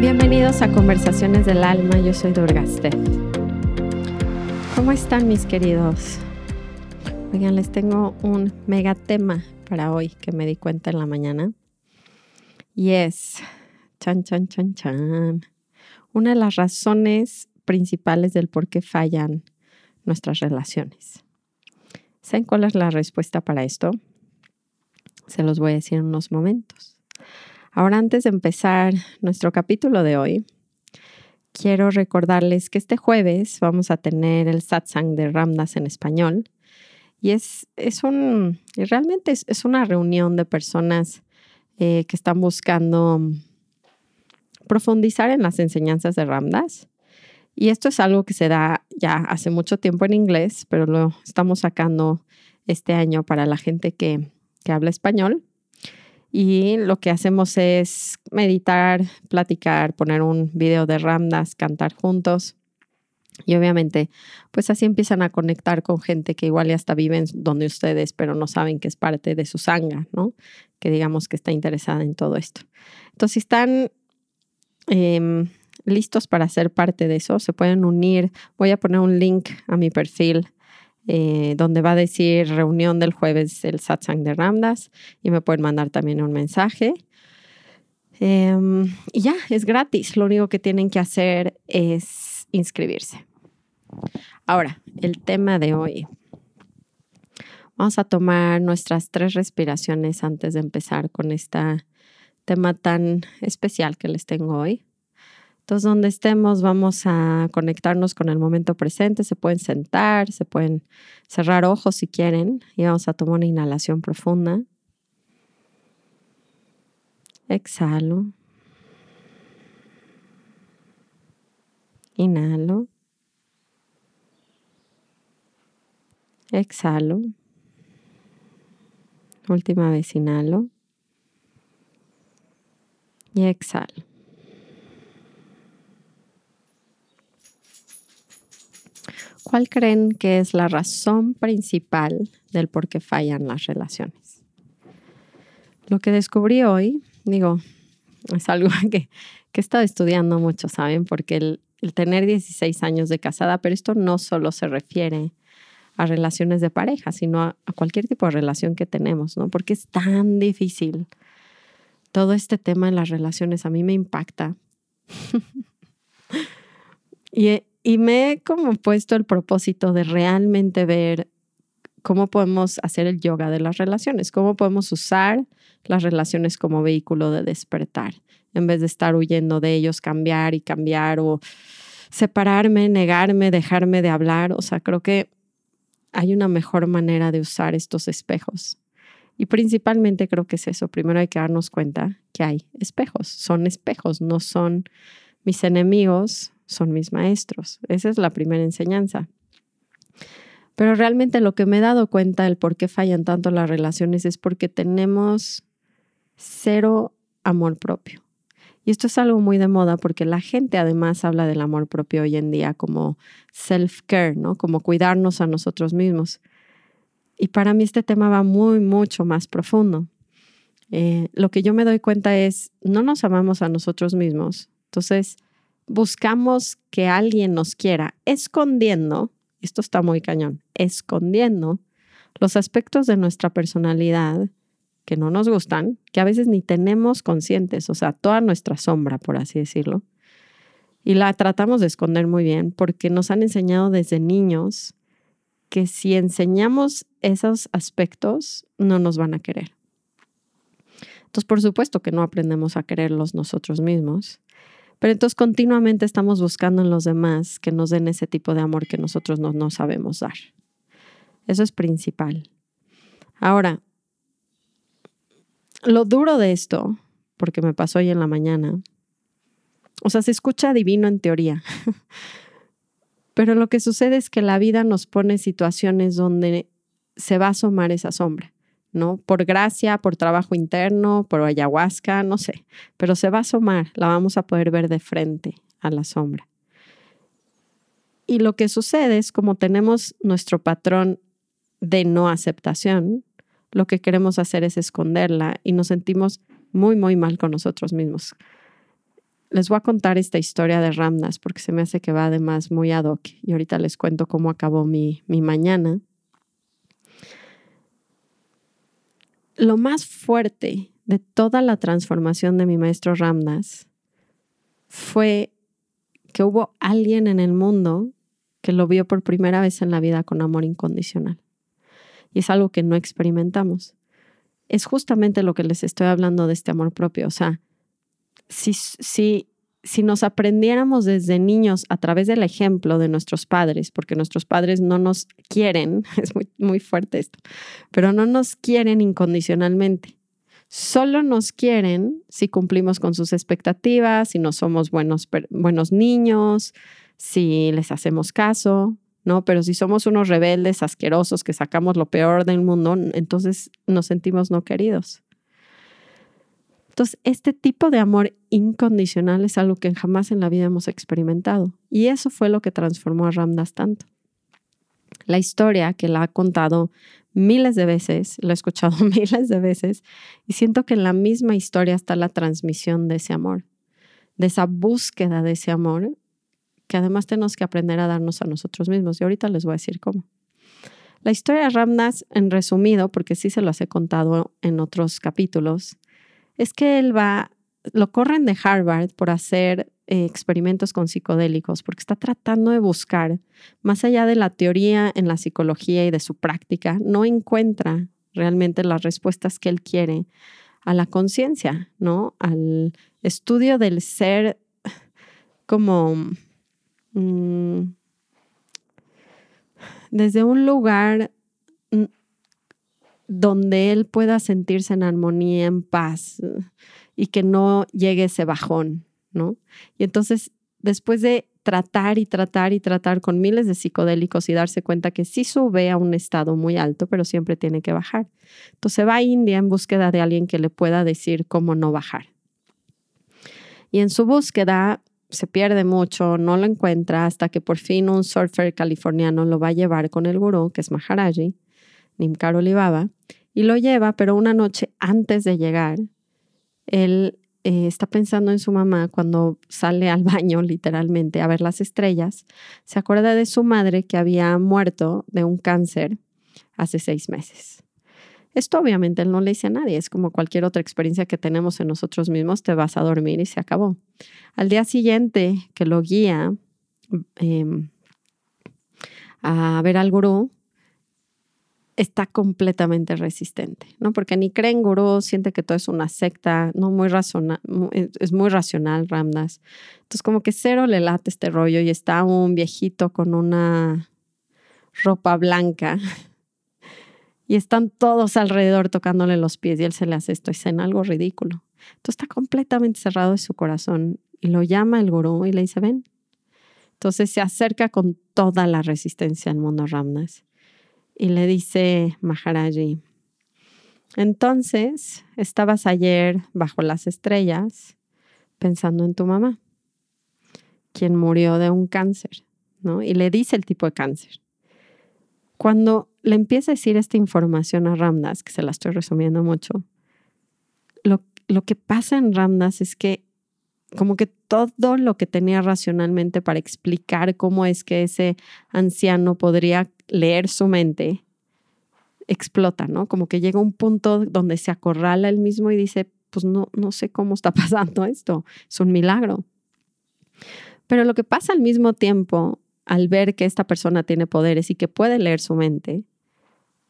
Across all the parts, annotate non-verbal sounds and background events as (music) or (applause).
Bienvenidos a Conversaciones del Alma, yo soy Durga Steph. ¿Cómo están mis queridos? Oigan, les tengo un mega tema para hoy que me di cuenta en la mañana. Y es, chan, chan, chan, chan, una de las razones principales del por qué fallan nuestras relaciones. ¿Saben cuál es la respuesta para esto? Se los voy a decir en unos momentos. Ahora, antes de empezar nuestro capítulo de hoy, quiero recordarles que este jueves vamos a tener el satsang de Ramdas en español y es, es un, realmente es, una reunión de personas eh, que están buscando profundizar en las enseñanzas de Ramdas. Y esto es algo que se da ya hace mucho tiempo en inglés, pero lo estamos sacando este año para la gente que, que habla español. Y lo que hacemos es meditar, platicar, poner un video de Ramdas, cantar juntos. Y obviamente, pues así empiezan a conectar con gente que igual ya hasta viven donde ustedes, pero no saben que es parte de su sangre, ¿no? Que digamos que está interesada en todo esto. Entonces, si están em, listos para ser parte de eso, se pueden unir. Voy a poner un link a mi perfil eh, donde va a decir reunión del jueves el satsang de Ramdas y me pueden mandar también un mensaje. Em, y ya, es gratis. Lo único que tienen que hacer es inscribirse. Ahora, el tema de hoy. Vamos a tomar nuestras tres respiraciones antes de empezar con este tema tan especial que les tengo hoy. Entonces, donde estemos, vamos a conectarnos con el momento presente. Se pueden sentar, se pueden cerrar ojos si quieren y vamos a tomar una inhalación profunda. Exhalo. Inhalo. Exhalo. Última vez inhalo. Y exhalo. ¿Cuál creen que es la razón principal del por qué fallan las relaciones? Lo que descubrí hoy, digo, es algo (laughs) que, que he estado estudiando mucho, ¿saben? Porque el, el tener 16 años de casada, pero esto no solo se refiere a relaciones de pareja, sino a, cualquier tipo de relación que tenemos, ¿no? Porque es tan difícil. Todo este tema en las relaciones a mí me impacta. (laughs) y, y me he como puesto el propósito de realmente ver cómo podemos hacer el yoga de las relaciones, cómo podemos usar las relaciones como vehículo de despertar, en vez de estar huyendo de ellos, cambiar y cambiar o separarme, negarme, dejarme de hablar. O sea, creo que hay una mejor manera de usar estos espejos. Y principalmente creo que es eso. Primero hay que darnos cuenta que hay espejos. Son espejos, no son mis enemigos, son mis maestros. Esa es la primera enseñanza. Pero realmente lo que me he dado cuenta del por qué fallan tanto las relaciones es porque tenemos cero amor propio. Y esto es algo muy de moda porque la gente además habla del amor propio hoy en día como self-care, ¿no? Como cuidarnos a nosotros mismos. Y para mí este tema va muy, mucho más profundo. Eh, lo que yo me doy cuenta es, no nos amamos a nosotros mismos. Entonces, buscamos que alguien nos quiera, escondiendo, esto está muy cañón, escondiendo los aspectos de nuestra personalidad que no nos gustan, que a veces ni tenemos conscientes, o sea, toda nuestra sombra, por así decirlo. Y la tratamos de esconder muy bien porque nos han enseñado desde niños que si enseñamos esos aspectos, no nos van a querer. Entonces, por supuesto que no aprendemos a quererlos nosotros mismos, pero entonces continuamente estamos buscando en los demás que nos den ese tipo de amor que nosotros no, no sabemos dar. Eso es principal. Ahora, lo duro de esto, porque me pasó hoy en la mañana, o sea, se escucha divino en teoría, (laughs) pero lo que sucede es que la vida nos pone situaciones donde se va a asomar esa sombra, ¿no? Por gracia, por trabajo interno, por ayahuasca, no sé, pero se va a asomar, la vamos a poder ver de frente a la sombra. Y lo que sucede es como tenemos nuestro patrón de no aceptación, lo que queremos hacer es esconderla y nos sentimos muy, muy mal con nosotros mismos. Les voy a contar esta historia de Ramnas porque se me hace que va además muy ad hoc y ahorita les cuento cómo acabó mi, mi mañana. Lo más fuerte de toda la transformación de mi maestro Ramnas fue que hubo alguien en el mundo que lo vio por primera vez en la vida con amor incondicional. Y es algo que no experimentamos. Es justamente lo que les estoy hablando de este amor propio. O sea, si, si, si nos aprendiéramos desde niños a través del ejemplo de nuestros padres, porque nuestros padres no nos quieren, (laughs) es muy, muy fuerte esto, pero no nos quieren incondicionalmente. Solo nos quieren si cumplimos con sus expectativas, si no somos buenos, buenos niños, si les hacemos caso, ¿no? Pero si somos unos rebeldes asquerosos que sacamos lo peor del mundo, entonces nos sentimos no queridos. Entonces, este tipo de amor incondicional es algo que jamás en la vida hemos experimentado. Y eso fue lo que transformó a Ramdas tanto. La historia que la ha contado miles de veces, la he escuchado (laughs) miles de veces, y siento que en la misma historia está la transmisión de ese amor, de esa búsqueda de ese amor que además tenemos que aprender a darnos a nosotros mismos. Y ahorita les voy a decir cómo. La historia de Ramnas, en resumido, porque sí se los he contado en otros capítulos, es que él va, lo corren de Harvard por hacer eh, experimentos con psicodélicos, porque está tratando de buscar, más allá de la teoría en la psicología y de su práctica, no encuentra realmente las respuestas que él quiere a la conciencia, ¿no? Al estudio del ser como Mm, desde un lugar donde él pueda sentirse en armonía, en paz y que no llegue ese bajón, ¿no? Y entonces, después de tratar y tratar y tratar con miles de psicodélicos y darse cuenta que sí sube a un estado muy alto, pero siempre tiene que bajar. Entonces va a India en búsqueda de alguien que le pueda decir cómo no bajar. Y en su búsqueda se pierde mucho, no lo encuentra hasta que por fin un surfer californiano lo va a llevar con el gurú, que es Maharaji, Nimkar Olivaba, y lo lleva, pero una noche antes de llegar, él eh, está pensando en su mamá cuando sale al (laughs) baño, literalmente, a ver las estrellas. Se acuerda de su madre que había muerto de un cáncer hace seis meses. Esto obviamente no le dice a nadie, es como cualquier otra experiencia que tenemos en nosotros mismos, te vas a dormir y se acabó. Al día siguiente que lo guía em, a ver al gurú, está completamente resistente, ¿no? Porque ni cree en gurú, siente que todo es una secta, no muy racional, es muy racional Ramdas. Entonces como que cero le late este rollo y está un viejito con una ropa blanca (laughs) y están todos alrededor tocándole los pies y él se le hace esto, y en algo ridículo. Entonces está completamente cerrado en su corazón y lo llama el gurú y le dice, ven. Entonces se acerca con toda la resistencia al mundo Ramnas y le dice Maharaji, entonces estabas ayer bajo las estrellas pensando en tu mamá, quien murió de un cáncer, ¿no? Y le dice el tipo de cáncer. Cuando le empieza a decir esta información a Ramdas, que se la estoy resumiendo mucho, lo, lo que pasa en Ramdas es que como que todo lo que tenía racionalmente para explicar cómo es que ese anciano podría leer su mente, explota, ¿no? Como que llega un punto donde se acorrala él mismo y dice, pues no, no sé cómo está (laughs) pasando esto, es un milagro. Pero lo que pasa al mismo tiempo al ver que esta persona tiene poderes y que puede leer su mente,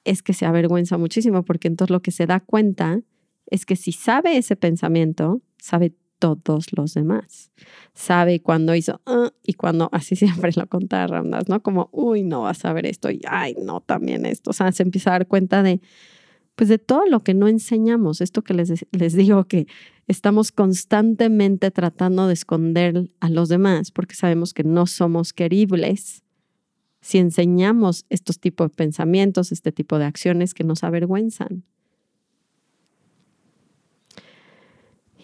es que se avergüenza muchísimo, porque entonces lo que se da cuenta es que si sabe ese pensamiento, sabe todos los demás. Sabe cuando hizo ah", y cuando así (laughs) siempre lo contaba Ramdas, ¿no? Como, uy, no vas a ver esto y ay, no, también esto. O sea, se empieza a dar cuenta de, pues de todo lo que no enseñamos. Esto que les, les digo que estamos constantemente tratando de esconder a los demás porque sabemos que no somos queribles si enseñamos estos tipos de pensamientos, este tipo de acciones que nos avergüenzan.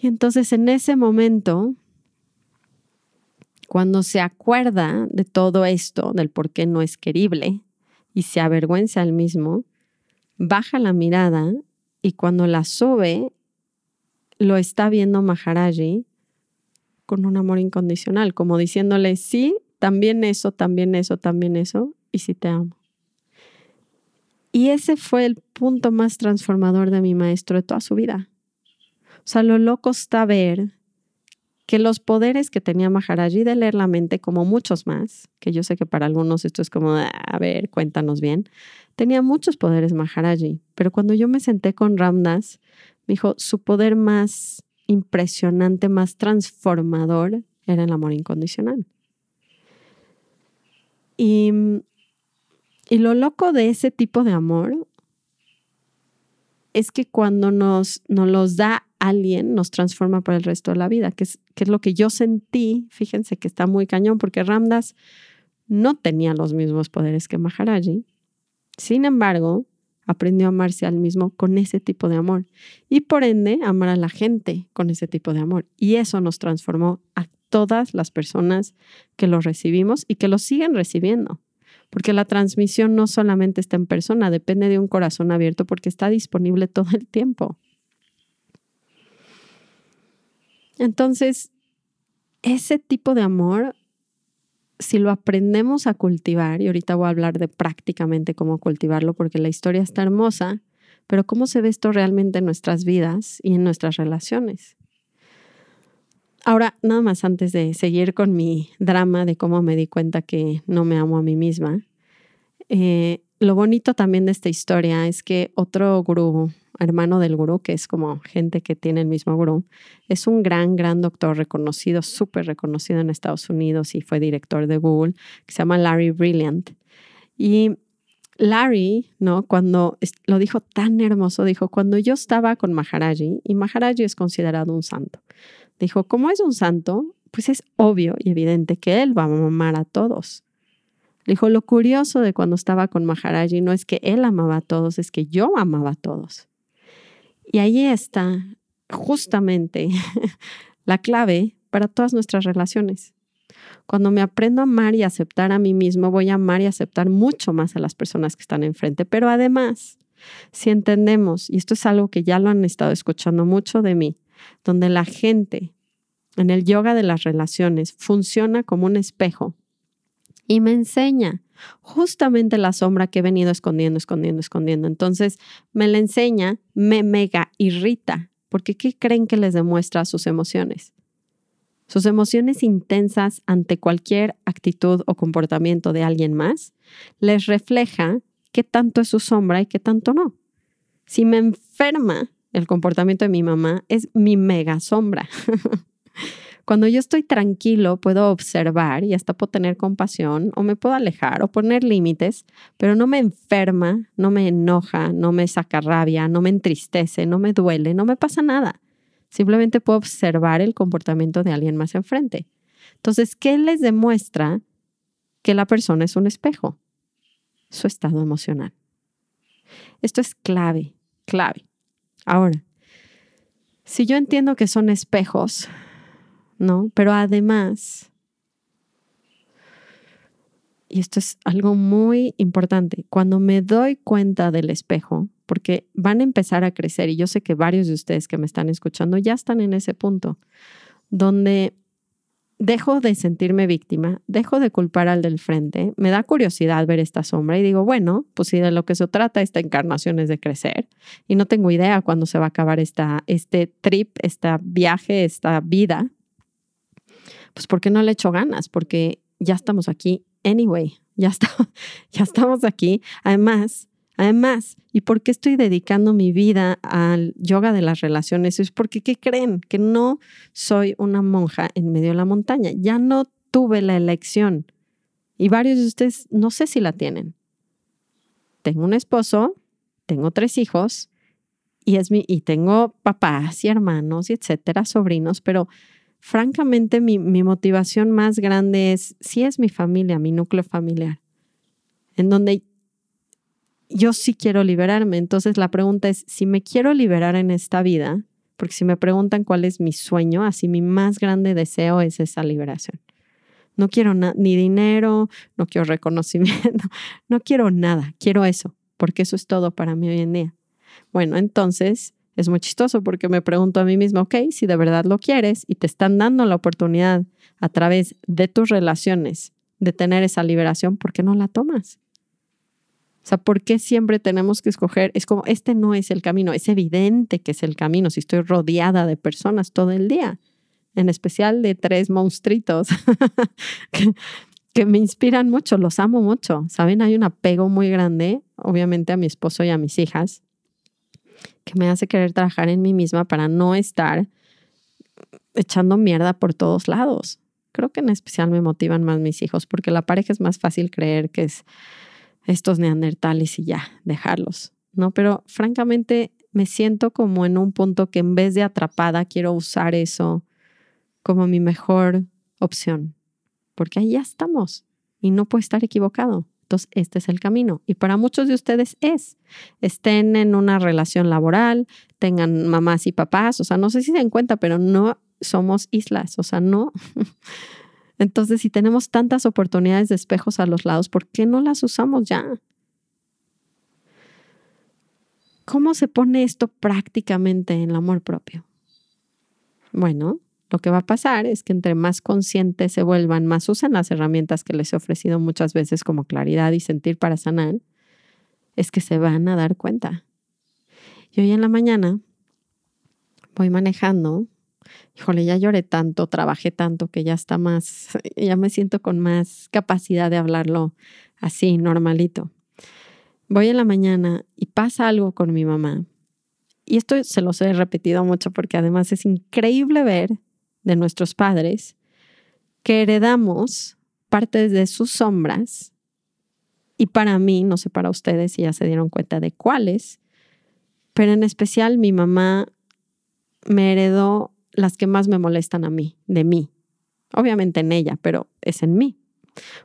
Y entonces en ese momento, Cuando se acuerda de todo esto, del por qué no es querible, y se avergüenza al mismo, baja la mirada y cuando la sube, lo está viendo Maharaji con un amor incondicional, como diciéndole, sí, también eso, también eso, también eso, y sí te amo. Y ese fue el punto más transformador de mi maestro de toda su vida. O sea, lo loco está ver que los poderes que tenía Maharaji de leer la mente, como muchos más, que yo sé que para algunos esto es como, a ver, cuéntanos bien, tenía muchos poderes Maharaji, pero cuando yo me senté con Ramdas, me dijo, su poder más impresionante, más transformador era el amor incondicional. Y, y lo loco de ese tipo de amor es que cuando nos, nos los da alguien, nos transforma para el resto de la vida, que es, que es lo que yo sentí. Fíjense que está muy cañón, porque Ramdas no tenía los mismos poderes que Maharaji. Sin embargo, aprendió a amarse al mismo con ese tipo de amor y por ende amar a la gente con ese tipo de amor. Y eso nos transformó a todas las personas que lo recibimos y que lo siguen recibiendo. Porque la transmisión no solamente está en persona, depende de un corazón abierto porque está disponible todo el tiempo. Entonces, ese tipo de amor, si lo aprendemos a cultivar, y ahorita voy a hablar de prácticamente cómo cultivarlo porque la historia está hermosa, pero cómo se ve esto realmente en nuestras vidas y en nuestras relaciones. Ahora, nada más antes de seguir con mi drama de cómo me di cuenta que no me amo a mí misma, eh, lo bonito también de esta historia es que otro gurú, hermano del gurú, que es como gente que tiene el mismo gurú, es un gran, gran doctor reconocido, súper reconocido en Estados Unidos y fue director de Google, que se llama Larry Brilliant. Y Larry, ¿no? Cuando lo dijo tan hermoso, dijo, cuando yo estaba con Maharaji, y Maharaji es considerado un santo, Dijo, como es un santo, pues es obvio y evidente que él va a amar a todos. Dijo, lo curioso de cuando estaba con Maharaji no es que él amaba a todos, es que yo amaba a todos. Y ahí está justamente (laughs) la clave para todas nuestras relaciones. Cuando me aprendo a amar y aceptar a mí mismo, voy a amar y aceptar mucho más a las personas que están enfrente. Pero además, si entendemos, y esto es algo que ya lo han estado escuchando mucho de mí, donde la gente en el yoga de las relaciones funciona como un espejo y me enseña justamente la sombra que he venido escondiendo, escondiendo, escondiendo. Entonces me la enseña, me mega irrita, porque ¿qué creen que les demuestra sus emociones? Sus emociones intensas ante cualquier actitud o comportamiento de alguien más les refleja qué tanto es su sombra y qué tanto no. Si me enferma el comportamiento de mi mamá es mi mega sombra. (laughs) Cuando yo estoy tranquilo, puedo observar y hasta puedo tener compasión o me puedo alejar o poner límites, pero no me enferma, no me enoja, no me saca rabia, no me entristece, no me duele, no me pasa nada. Simplemente puedo observar el comportamiento de alguien más enfrente. Entonces, ¿qué les demuestra que la persona es un espejo? Su estado emocional. Esto es clave, clave. Ahora, si yo entiendo que son espejos, ¿no? Pero además, y esto es algo muy importante, cuando me doy cuenta del espejo, porque van a empezar a crecer, y yo sé que varios de ustedes que me están escuchando ya están en ese punto, donde dejo de sentirme víctima, dejo de culpar al del frente, me da curiosidad ver esta sombra y digo, bueno, pues si de lo que se trata esta encarnación es de crecer y no tengo idea cuándo se va a acabar esta, este trip, este viaje, esta vida, pues ¿por qué no le echo ganas? Porque ya estamos aquí anyway, ya, está, (laughs) ya estamos aquí. Además, Además, ¿y por qué estoy dedicando mi vida al yoga de las relaciones? Es porque, ¿qué creen? Que no soy una monja en medio de la montaña. Ya no tuve la elección. Y varios de ustedes no sé si la tienen. Tengo un esposo, tengo tres hijos y, es mi, y tengo papás y hermanos y etcétera, sobrinos, pero francamente mi, motivación más grande es, sí es mi familia, mi núcleo familiar, en donde yo sí quiero liberarme. Entonces la pregunta es, si me quiero liberar en esta vida, porque si me preguntan cuál es mi sueño, así mi más grande deseo es esa liberación. No quiero ni dinero, no quiero reconocimiento, (laughs) no quiero nada, quiero eso, porque eso es todo para mí hoy en día. Bueno, entonces es muy chistoso porque me pregunto a mí misma, ok, si de verdad lo quieres y te están dando la oportunidad a través de tus relaciones de tener esa liberación, ¿por qué no la tomas? O sea, ¿por qué siempre tenemos que escoger? Es como, este no es el camino, es evidente que es el camino si estoy rodeada de personas todo el día, en especial de tres monstruitos (laughs) que, que me inspiran mucho, los amo mucho, ¿saben? Hay un apego muy grande, obviamente, a mi esposo y a mis hijas, que me hace querer trabajar en mí misma para no estar echando mierda por todos lados. Creo que en especial me motivan más mis hijos, porque la pareja es más fácil creer que es estos neandertales y ya, dejarlos, ¿no? Pero francamente me siento como en un punto que en vez de atrapada quiero usar eso como mi mejor opción, porque ahí ya estamos y no puedo estar equivocado. Este es el camino. Y para muchos de ustedes es, estén en una relación laboral, tengan mamás y papás, o sea, no sé si se dan cuenta, pero no somos islas, o sea, no. (laughs) Entonces, si tenemos tantas oportunidades de espejos a los lados, ¿por qué no las usamos ya? ¿Cómo se pone esto prácticamente en el amor propio? Bueno, lo que va a pasar es que entre más conscientes se vuelvan, más usan las herramientas que les he ofrecido muchas veces como claridad y sentir para sanar, es que se van a dar cuenta. Y hoy en la mañana voy manejando híjole, ya lloré tanto, trabajé tanto que ya está más, (laughs) ya me siento con más capacidad de hablarlo así, normalito. Voy en la mañana y pasa algo con mi mamá. Y esto se los he repetido mucho porque además es increíble ver de nuestros padres que heredamos partes de sus sombras y para mí, no sé para ustedes si ya se dieron cuenta de cuáles, pero en especial mi mamá me heredó las que más me molestan a mí, de mí. Obviamente en ella, pero es en mí.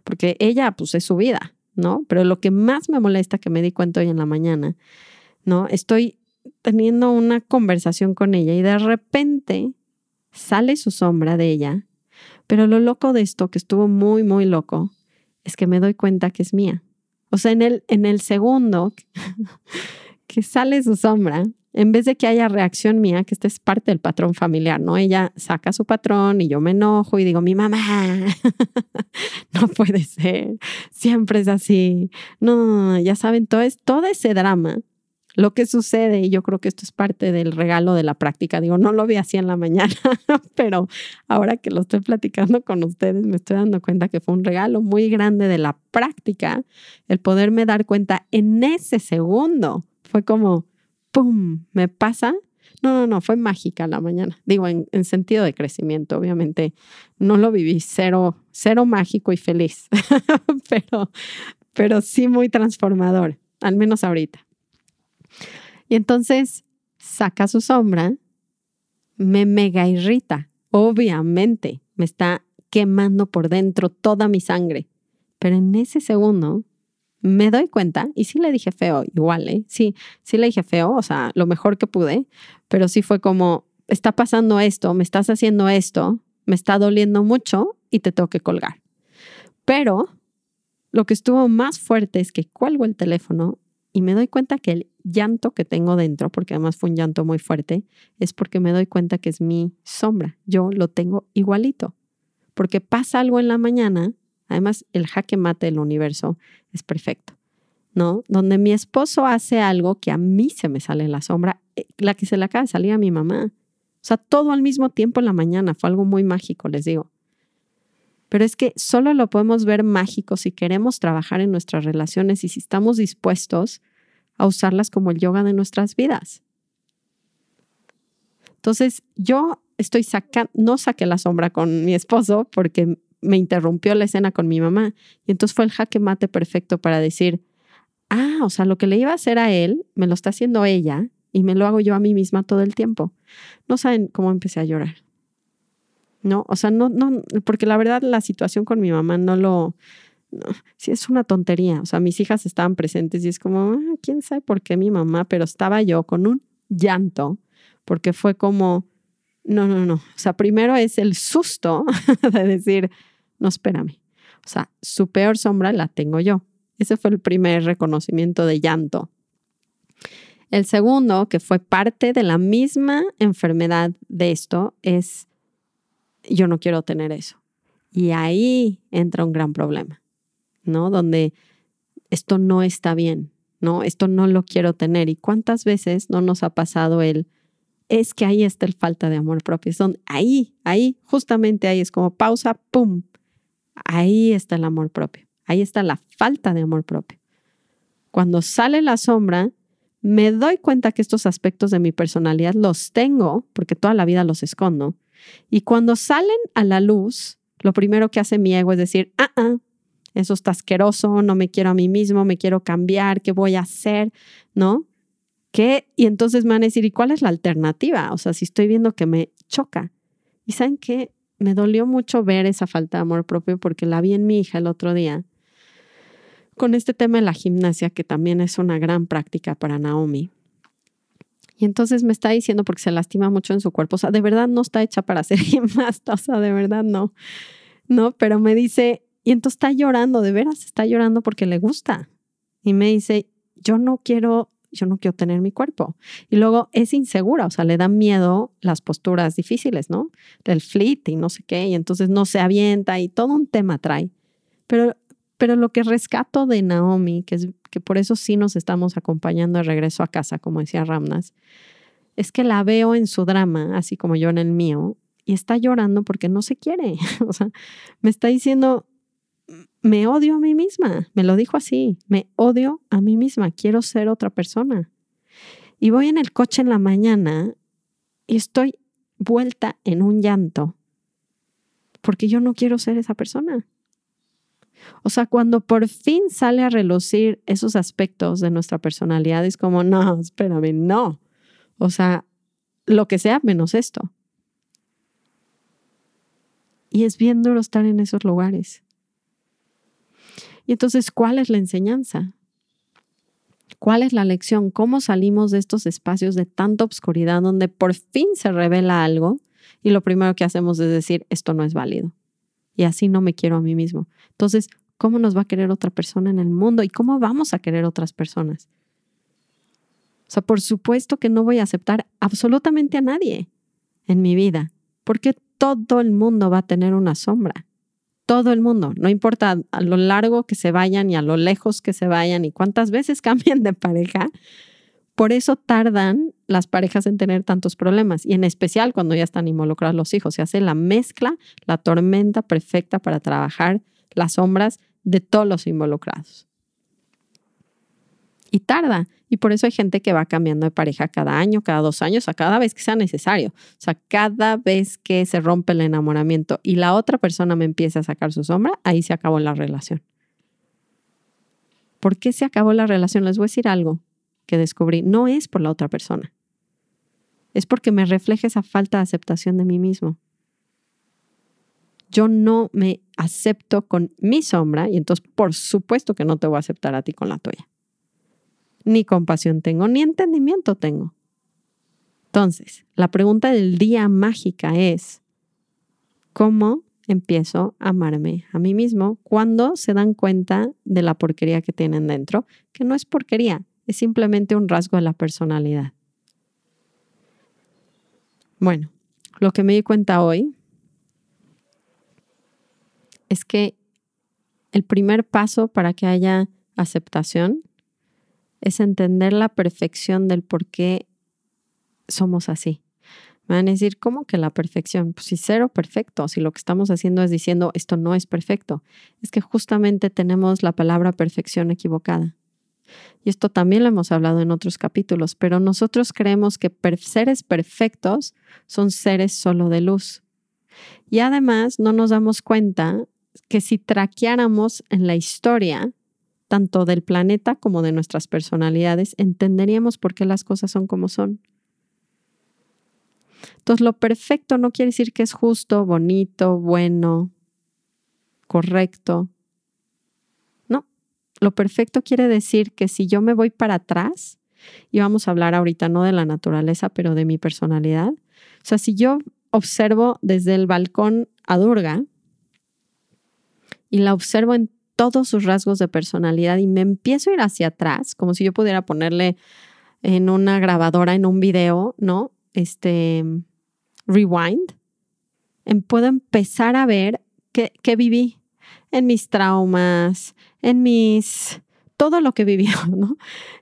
Porque ella, pues es su vida, ¿no? Pero lo que más me molesta, que me di cuenta hoy en la mañana, ¿no? Estoy teniendo una conversación con ella y de repente sale su sombra de ella, pero lo loco de esto, que estuvo muy, muy loco, es que me doy cuenta que es mía. O sea, en el, en el segundo que (laughs) sale su sombra, en vez de que haya reacción mía, que este es parte del patrón familiar, ¿no? Ella saca su patrón y yo me enojo y digo, mi mamá, (laughs) no puede ser, siempre es así. No, ya saben, todo, es, todo ese drama, lo que sucede, y yo creo que esto es parte del regalo de la práctica, digo, no lo vi así en la mañana, (laughs) pero ahora que lo estoy platicando con ustedes, me estoy dando cuenta que fue un regalo muy grande de la práctica, el poderme dar cuenta en ese segundo. Fue como, ¡pum! Me pasa. No, no, no, fue mágica la mañana. Digo, en, sentido de crecimiento, obviamente. No lo viví cero, cero mágico y feliz, (laughs) pero, pero sí muy transformador, al menos ahorita. Y entonces saca su sombra, me mega irrita, obviamente, me está quemando por dentro toda mi sangre. Pero en ese segundo me doy cuenta, y sí le dije feo, igual, ¿eh? Sí, sí le dije feo, o sea, lo mejor que pude, pero sí fue como, está pasando esto, me estás haciendo esto, me está doliendo mucho y te tengo que colgar. Pero lo que estuvo más fuerte es que cuelgo el teléfono y me doy cuenta que el llanto que tengo dentro, porque además fue un llanto muy fuerte, es porque me doy cuenta que es mi sombra. Yo lo tengo igualito. Porque pasa algo en la mañana Además, el jaque mate del universo es perfecto, ¿no? Donde mi esposo hace algo que a mí se me sale la sombra, eh, la que se le acaba de salir a mi mamá. O sea, todo al mismo tiempo en la mañana, fue algo muy mágico, les digo. Pero es que solo lo podemos ver mágico si queremos trabajar en nuestras relaciones y si estamos dispuestos a usarlas como el yoga de nuestras vidas. Entonces, yo estoy sacando, no saqué la sombra con mi esposo porque me interrumpió la escena con mi mamá. Y entonces fue el jaque mate perfecto para decir, ah, o sea, lo que le iba a hacer a él, me lo está haciendo ella y me lo hago yo a mí misma todo el tiempo. No saben cómo empecé a llorar. No, o sea, no, no, porque la verdad la situación con mi mamá no lo, sí es una tontería. O sea, mis hijas estaban presentes y es como, ah, quién sabe por qué mi mamá, pero estaba yo con un llanto, porque fue como, no, no, no. O sea, primero es el susto (laughs) de decir, no, espérame. O sea, su peor sombra la tengo yo. Ese fue el primer reconocimiento de llanto. El segundo, que fue parte de la misma enfermedad de esto, es yo no quiero tener eso. Y ahí entra un gran problema, ¿no? Donde esto no está bien, ¿no? Esto no lo quiero tener. ¿Y cuántas veces no nos ha pasado el, es que ahí está el falta de amor propio? Son ahí, ahí, justamente ahí es como pausa, ¡pum! Ahí está el amor propio. Ahí está la falta de amor propio. Cuando sale la sombra, me doy cuenta que estos aspectos de mi personalidad los tengo, porque toda la vida los escondo. Y cuando salen a la luz, lo primero que hace mi ego es decir, ah, ah, eso está asqueroso, no me quiero a mí mismo, me quiero cambiar, ¿qué voy a hacer? ¿No? ¿Qué? Y entonces me van a decir, ¿y cuál es la alternativa? O sea, si estoy viendo que me choca. ¿Y saben qué? Me dolió mucho ver esa falta de amor propio porque la vi en mi hija el otro día con este tema de la gimnasia, que también es una gran práctica para Naomi. Y entonces me está diciendo porque se lastima mucho en su cuerpo, o sea, de verdad no está hecha para ser (laughs) gimnasta, o sea, de verdad no, no, pero me dice, y entonces está llorando, de veras está llorando porque le gusta. Y me dice, yo no quiero, yo no quiero tener mi cuerpo. Y luego es insegura, o sea, le dan miedo las posturas difíciles, ¿no? Del flit y no sé qué, y entonces no se avienta y todo un tema trae. Pero pero lo que rescato de Naomi, que, es, que por eso sí nos estamos acompañando de regreso a casa, como decía Ramnas, es que la veo en su drama, así como yo en el mío, y está llorando porque no se quiere. (laughs) o sea, me está diciendo, me odio a mí misma. Me lo dijo así, me odio a mí misma, quiero ser otra persona. Y voy en el coche en la mañana y estoy vuelta en un llanto porque yo no quiero ser esa persona. O sea, cuando por fin sale a relucir esos aspectos de nuestra personalidad, es como, no, espérame, no. O sea, lo que sea menos esto. Y es bien duro estar en esos lugares. Y entonces, ¿cuál es la enseñanza? ¿Cuál es la lección? ¿Cómo salimos de estos espacios de tanta obscuridad donde por fin se revela algo y lo primero que hacemos es decir, esto no es válido? Y así no me quiero a mí mismo. Entonces, ¿cómo nos va a querer otra persona en el mundo y cómo vamos a querer otras personas? O sea, por supuesto que no voy a aceptar absolutamente a nadie en mi vida, porque todo el mundo va a tener una sombra. Todo el mundo, no importa a lo largo que se vayan y a lo lejos que se vayan y cuántas veces (laughs) cambien de pareja, por eso tardan las parejas en tener tantos problemas y en especial cuando ya están involucrados los hijos. Se hace la mezcla, la tormenta perfecta para trabajar las sombras de todos los involucrados. Y tarda. Y por eso hay gente que va cambiando de pareja cada año, cada dos años, a cada vez que sea necesario. O sea, cada vez que se rompe el enamoramiento y la otra persona me empieza a sacar su sombra, ahí se acabó la relación. ¿Por qué se acabó la relación? Les voy a decir algo que descubrí no es por la otra persona. Es porque me refleja esa falta de aceptación de mí mismo. Yo no me acepto con mi sombra y entonces por supuesto que no te voy a aceptar a ti con la tuya. Ni compasión tengo, ni entendimiento tengo. Entonces, la pregunta del día mágica es, ¿cómo empiezo a amarme a mí mismo cuando se dan cuenta de la porquería que tienen dentro? Que no es porquería, es simplemente un rasgo de la personalidad. Bueno, lo que me di cuenta hoy es que el primer paso para que haya aceptación es entender la perfección del por qué somos así. Me van a decir, ¿cómo que la perfección? Pues si cero perfecto, si lo que estamos haciendo es diciendo esto no es perfecto, es que justamente tenemos la palabra perfección equivocada. Y esto también lo hemos hablado en otros capítulos, pero nosotros creemos que seres perfectos son seres solo de luz. Y además no nos damos cuenta que si traqueáramos en la historia, tanto del planeta como de nuestras personalidades, entenderíamos por qué las cosas son como son. Entonces, lo perfecto no quiere decir que es justo, bonito, bueno, correcto. Lo perfecto quiere decir que si yo me voy para atrás, y vamos a hablar ahorita no de la naturaleza, pero de mi personalidad, o sea, si yo observo desde el balcón a Durga, y la observo en todos sus rasgos de personalidad y me empiezo a ir hacia atrás, como si yo pudiera ponerle en una grabadora, en un video, ¿no? Este, rewind, puedo empezar a ver qué, qué viví en mis traumas, en mis todo lo que vivió, (laughs) ¿no?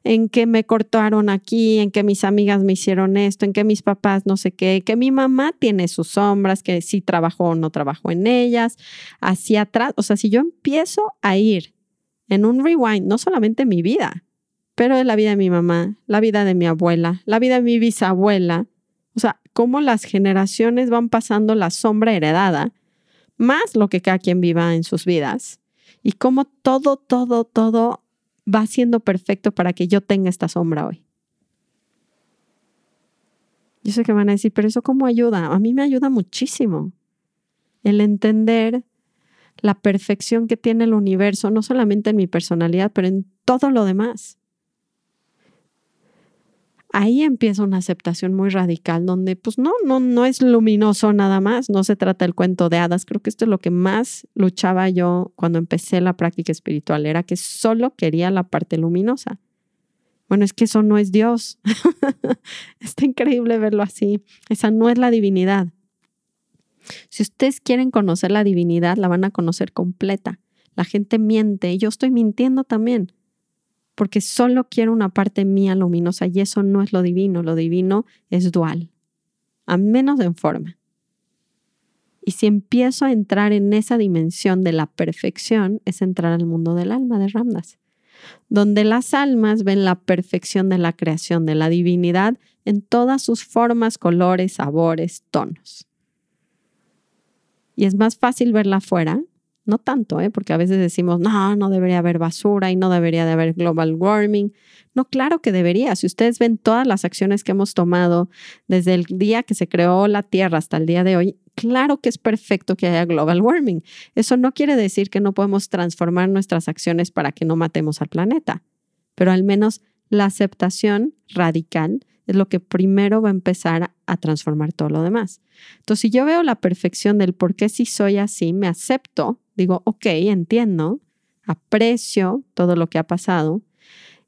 En que me cortaron aquí, en que mis amigas me hicieron esto, en que mis papás no sé qué, que mi mamá tiene sus sombras, que sí trabajó o no trabajó en ellas, hacia atrás. O sea, si yo empiezo a ir en un rewind, no solamente mi vida, pero de la vida de mi mamá, la vida de mi abuela, la vida de mi bisabuela, o sea, cómo las generaciones van pasando la sombra heredada, más lo que cada quien viva en sus vidas, y cómo todo, todo, todo va siendo perfecto para que yo tenga esta sombra hoy. Yo sé que van a decir, pero eso cómo ayuda? A mí me ayuda muchísimo el entender la perfección que tiene el universo, no solamente en mi personalidad, pero en todo lo demás ahí empieza una aceptación muy radical donde pues no, no, no es luminoso nada más, no se trata del cuento de hadas. Creo que esto es lo que más luchaba yo cuando empecé la práctica espiritual, era que solo quería la parte luminosa. Bueno, es que eso no es Dios. (laughs) Está increíble verlo así. Esa no es la divinidad. Si ustedes quieren conocer la divinidad, la van a conocer completa. La gente miente, yo estoy mintiendo también porque solo quiero una parte mía luminosa y eso no es lo divino, lo divino es dual, a menos en forma. Y si empiezo a entrar en esa dimensión de la perfección, es entrar al mundo del alma de Ramdas, donde las almas ven la perfección de la creación, de la divinidad en todas sus formas, colores, sabores, tonos. Y es más fácil verla afuera no tanto, ¿eh? porque a veces decimos, no, no debería haber basura y no debería de haber global warming. No, claro que debería. Si ustedes ven todas las acciones que hemos tomado desde el día que se creó la Tierra hasta el día de hoy, claro que es perfecto que haya global warming. Eso no quiere decir que no podemos transformar nuestras acciones para que no matemos al planeta, pero al menos la aceptación radical es lo que primero va a empezar a transformar todo lo demás. Entonces, si yo veo la perfección del por qué si soy así, me acepto, digo, ok, entiendo, aprecio todo lo que ha pasado.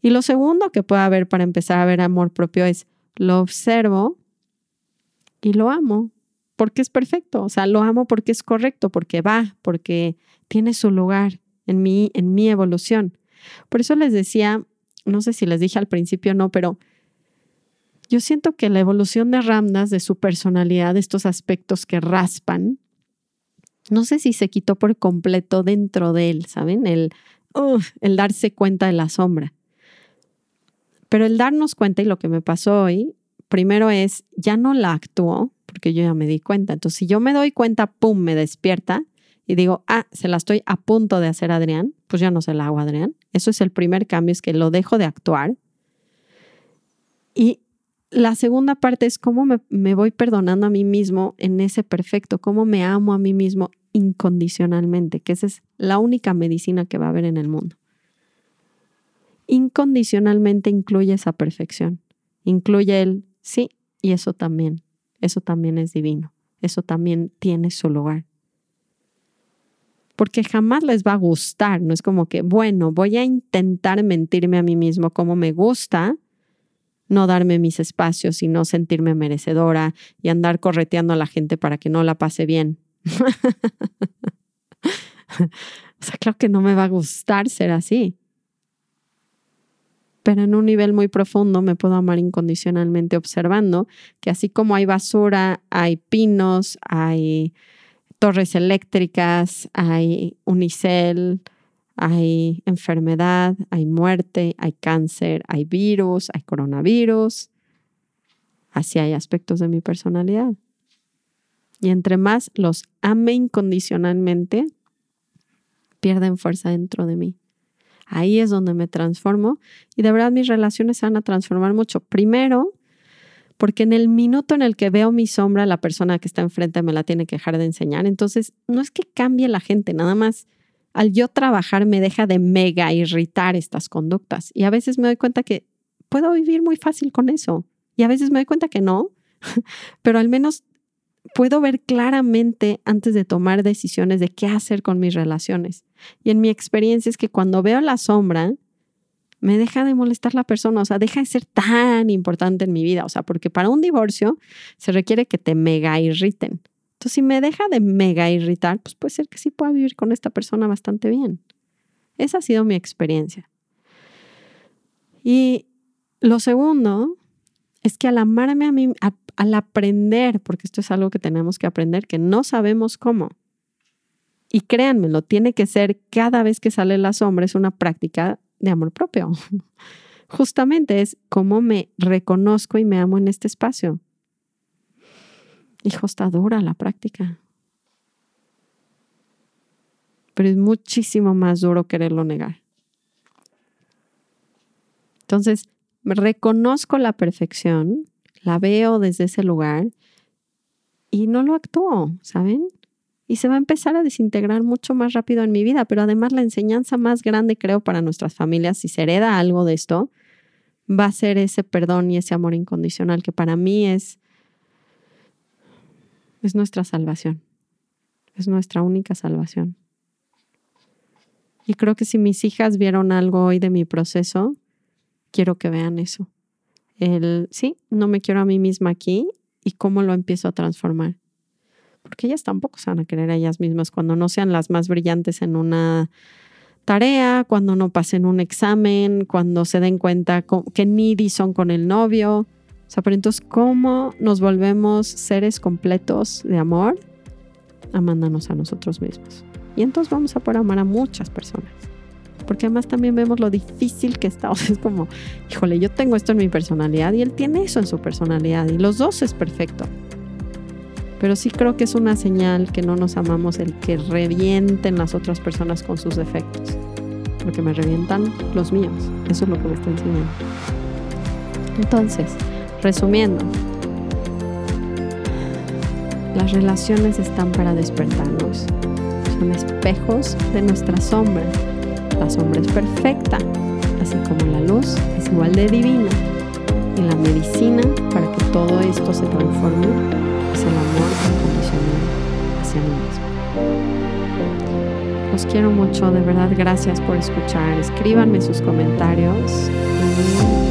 Y lo segundo que puede haber para empezar a ver amor propio es lo observo y lo amo porque es perfecto, o sea, lo amo porque es correcto, porque va, porque tiene su lugar en mi, en mi evolución. Por eso les decía, no sé si les dije al principio o no, pero yo siento que la evolución de Ramdas, de su personalidad, de estos aspectos que raspan, no sé si se quitó por completo dentro de él, ¿saben? El, el darse cuenta de la sombra. Pero el darnos cuenta y lo que me pasó hoy, primero es, ya no la actuó, porque yo ya me di cuenta. Entonces, si yo me doy cuenta, pum, me despierta y digo, ah, se la estoy a punto de hacer a Adrián, pues ya no se la hago a Adrián. Eso es el primer cambio, es que lo dejo de actuar. Y la segunda parte es cómo me, voy perdonando a mí mismo en ese perfecto, cómo me amo a mí mismo incondicionalmente, que esa es la única medicina que va a haber en el mundo. Incondicionalmente incluye esa perfección, incluye el sí y eso también, eso también es divino, eso también tiene su lugar. Porque jamás les va a gustar, no es como que, bueno, voy a intentar mentirme a mí mismo como me gusta, no darme mis espacios y no sentirme merecedora y andar correteando a la gente para que no la pase bien. (laughs) o sea, claro que no me va a gustar ser así. Pero en un nivel muy profundo me puedo amar incondicionalmente observando que así como hay basura, hay pinos, hay torres eléctricas, hay unicel, hay enfermedad, hay muerte, hay cáncer, hay virus, hay coronavirus. Así hay aspectos de mi personalidad. Y entre más los ame incondicionalmente, pierden fuerza dentro de mí. Ahí es donde me transformo y de verdad mis relaciones se van a transformar mucho. Primero, porque en el minuto en el que veo mi sombra, la persona que está enfrente me la tiene que dejar de enseñar. Entonces, no es que cambie la gente, nada más al yo trabajar me deja de mega irritar estas conductas. Y a veces me doy cuenta que puedo vivir muy fácil con eso. Y a veces me doy cuenta que no, (laughs) pero al menos puedo ver claramente antes de tomar decisiones de qué hacer con mis relaciones. Y en mi experiencia es que cuando veo la sombra, me deja de molestar la persona, o sea, deja de ser tan importante en mi vida, o sea, porque para un divorcio se requiere que te mega irriten. Entonces, si me deja de mega irritar, pues puede ser que sí pueda vivir con esta persona bastante bien. Esa ha sido mi experiencia. Y lo segundo es que al amarme a mí, al aprender, porque esto es algo que tenemos que aprender, que no sabemos cómo. Y créanmelo, tiene que ser cada vez que sale la sombra, es una práctica de amor propio. (laughs) Justamente es cómo me reconozco y me amo en este espacio. Hijo, está dura la práctica. Pero es muchísimo más duro quererlo negar. Entonces, reconozco la perfección, la veo desde ese lugar y no lo actúo, ¿saben? Y se va a empezar a desintegrar mucho más rápido en mi vida, pero además la enseñanza más grande, creo, para nuestras familias, si se hereda algo de esto, va a ser ese perdón y ese amor incondicional que para mí es, es nuestra salvación, es nuestra única salvación. Y creo que si mis hijas vieron algo hoy de mi proceso, quiero que vean eso. El, sí, no me quiero a mí misma aquí y cómo lo empiezo a transformar. Porque ellas tampoco se van a querer a ellas mismas cuando no sean las más brillantes en una tarea, cuando no pasen un examen, cuando se den cuenta que needy son con el novio. O sea, pero entonces, ¿cómo nos volvemos seres completos de amor? Amándonos a nosotros mismos. Y entonces vamos a poder amar a muchas personas porque además también vemos lo difícil que está. (laughs) O sea, es como, híjole, yo tengo esto en mi personalidad y él tiene eso en su personalidad y los dos es perfecto. Pero sí creo que es una señal que no nos amamos el que revienten las otras personas con sus defectos, porque me revientan los míos. Eso es lo que me está enseñando. Entonces, resumiendo, las relaciones están para despertarnos. Son espejos de nuestra sombra la sombra es perfecta, así como la luz es igual de divina. Y la medicina para que todo esto se transforme es el amor incondicional hacia mí mismo. Los quiero mucho, de verdad, gracias por escuchar. Escríbanme sus comentarios y